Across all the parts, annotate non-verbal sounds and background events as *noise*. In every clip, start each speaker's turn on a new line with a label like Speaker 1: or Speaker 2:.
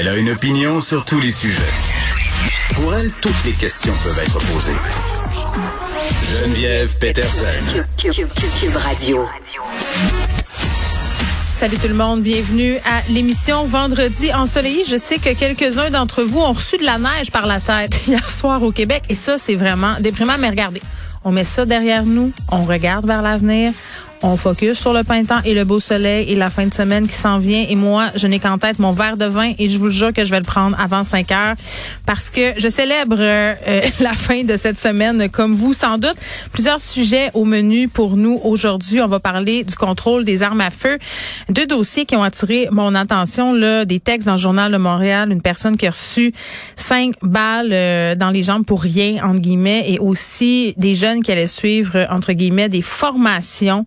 Speaker 1: Elle a une opinion sur tous les sujets. Pour elle, toutes les questions peuvent être posées. Geneviève Peterson.
Speaker 2: Cube, Radio.
Speaker 3: Salut tout le monde, bienvenue à l'émission Vendredi ensoleillé. Je sais que quelques-uns d'entre vous ont reçu de la neige par la tête *laughs* hier soir au Québec et ça c'est vraiment déprimant mais regardez, on met ça derrière nous, on regarde vers l'avenir, on focus sur le printemps et le beau soleil et la fin de semaine qui s'en vient. Et moi, je n'ai qu'en tête mon verre de vin et je vous jure que je vais le prendre avant 5 heures parce que je célèbre euh, *laughs* la fin de cette semaine comme vous sans doute. Plusieurs sujets au menu pour nous aujourd'hui. On va parler du contrôle des armes à feu. Deux dossiers qui ont attiré mon attention, là, des textes dans le journal de Montréal, une personne qui a reçu cinq balles euh, dans les jambes pour rien, entre guillemets, et aussi des jeunes qui allaient suivre, entre guillemets, des formations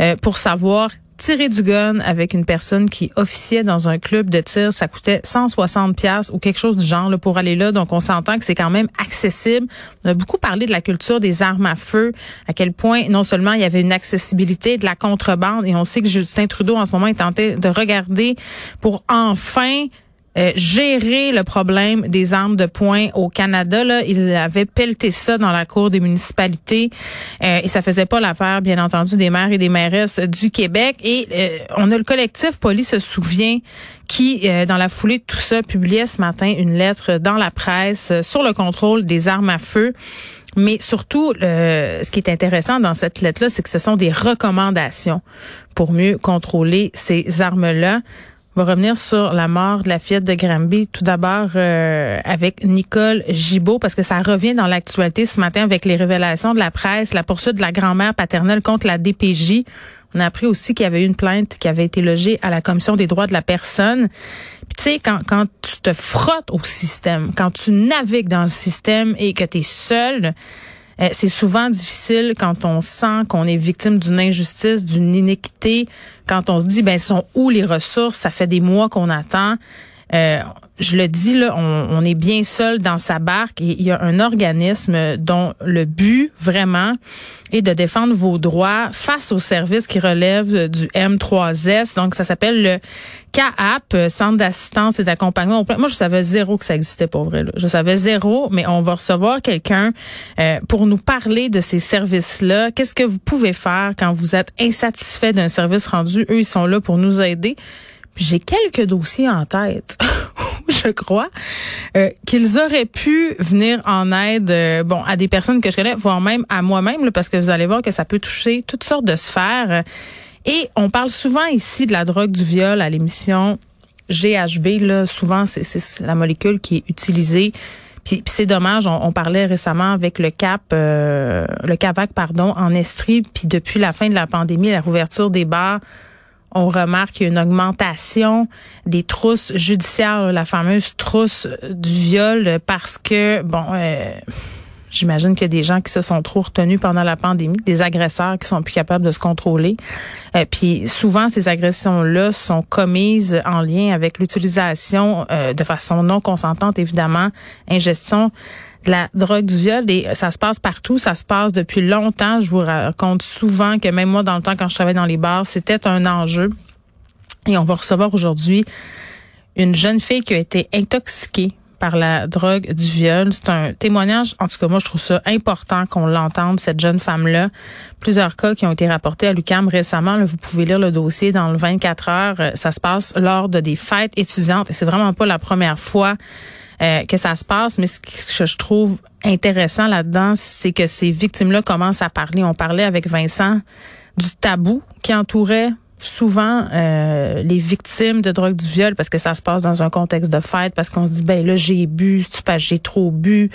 Speaker 3: euh, pour savoir tirer du gun avec une personne qui officiait dans un club de tir, ça coûtait 160 pièces ou quelque chose du genre pour aller là. Donc on s'entend que c'est quand même accessible. On a beaucoup parlé de la culture des armes à feu, à quel point non seulement il y avait une accessibilité de la contrebande et on sait que Justin Trudeau en ce moment est tenté de regarder pour enfin euh, gérer le problème des armes de poing au Canada. Là, ils avaient pelleté ça dans la cour des municipalités euh, et ça faisait pas l'affaire, bien entendu, des maires et des mairesses du Québec. Et euh, on a le collectif Police se souvient qui, dans la foulée de tout ça, publiait ce matin une lettre dans la presse sur le contrôle des armes à feu. Mais surtout, ce qui est intéressant dans cette lettre-là, c'est que ce sont des recommandations pour mieux contrôler ces armes-là. On va revenir sur la mort de la fillette de Granby. Tout d'abord euh, avec Nicole Gibault, parce que ça revient dans l'actualité ce matin avec les révélations de la presse, la poursuite de la grand-mère paternelle contre la DPJ. On a appris aussi qu'il y avait eu une plainte qui avait été logée à la Commission des droits de la personne. Puis tu sais, quand, quand tu te frottes au système, quand tu navigues dans le système et que tu es seul, euh, c'est souvent difficile quand on sent qu'on est victime d'une injustice, d'une inéquité, quand on se dit, ben, sont où les ressources? Ça fait des mois qu'on attend. Euh, je le dis là, on, est bien seul dans sa barque et il y a un organisme dont le but vraiment est de défendre vos droits face aux services qui relèvent du M3S. Donc ça s'appelle le CAAP, Centre d'assistance et d'accompagnement. Moi je savais zéro que ça existait pour vrai. Là. Je savais zéro, mais on va recevoir quelqu'un euh, pour nous parler de ces services-là. Qu'est-ce que vous pouvez faire quand vous êtes insatisfait d'un service rendu? Eux ils sont là pour nous aider. J'ai quelques dossiers en tête, *laughs* je crois, euh, qu'ils auraient pu venir en aide, euh, bon, à des personnes que je connais, voire même à moi-même, parce que vous allez voir que ça peut toucher toutes sortes de sphères. Et on parle souvent ici de la drogue du viol à l'émission GHB. Là, souvent, c'est la molécule qui est utilisée. Puis, c'est dommage, on, parlait récemment avec le CAP, euh, le CAVAC, pardon, en Estrie. Puis depuis la fin de la pandémie, la rouverture des bars on remarque une augmentation des trousses judiciaires, la fameuse trousse du viol, parce que, bon, euh, j'imagine qu'il y a des gens qui se sont trop retenus pendant la pandémie, des agresseurs qui sont plus capables de se contrôler. Euh, puis souvent, ces agressions-là sont commises en lien avec l'utilisation euh, de façon non consentante, évidemment, ingestion la drogue du viol et ça se passe partout, ça se passe depuis longtemps. Je vous raconte souvent que même moi, dans le temps, quand je travaillais dans les bars, c'était un enjeu. Et on va recevoir aujourd'hui une jeune fille qui a été intoxiquée par la drogue du viol. C'est un témoignage, en tout cas moi je trouve ça important qu'on l'entende, cette jeune femme-là. Plusieurs cas qui ont été rapportés à l'UCAM récemment. vous pouvez lire le dossier dans le 24 heures. Ça se passe lors de des fêtes étudiantes et c'est vraiment pas la première fois euh, que ça se passe. Mais ce que je trouve intéressant là-dedans, c'est que ces victimes-là commencent à parler. On parlait avec Vincent du tabou qui entourait souvent euh, les victimes de drogue du viol parce que ça se passe dans un contexte de fête parce qu'on se dit ben là j'ai bu j'ai trop bu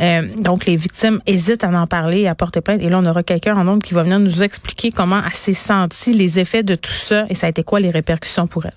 Speaker 3: euh, donc les victimes hésitent à en parler à porter plainte et là on aura quelqu'un en nombre qui va venir nous expliquer comment elle s'est sentie les effets de tout ça et ça a été quoi les répercussions pour elle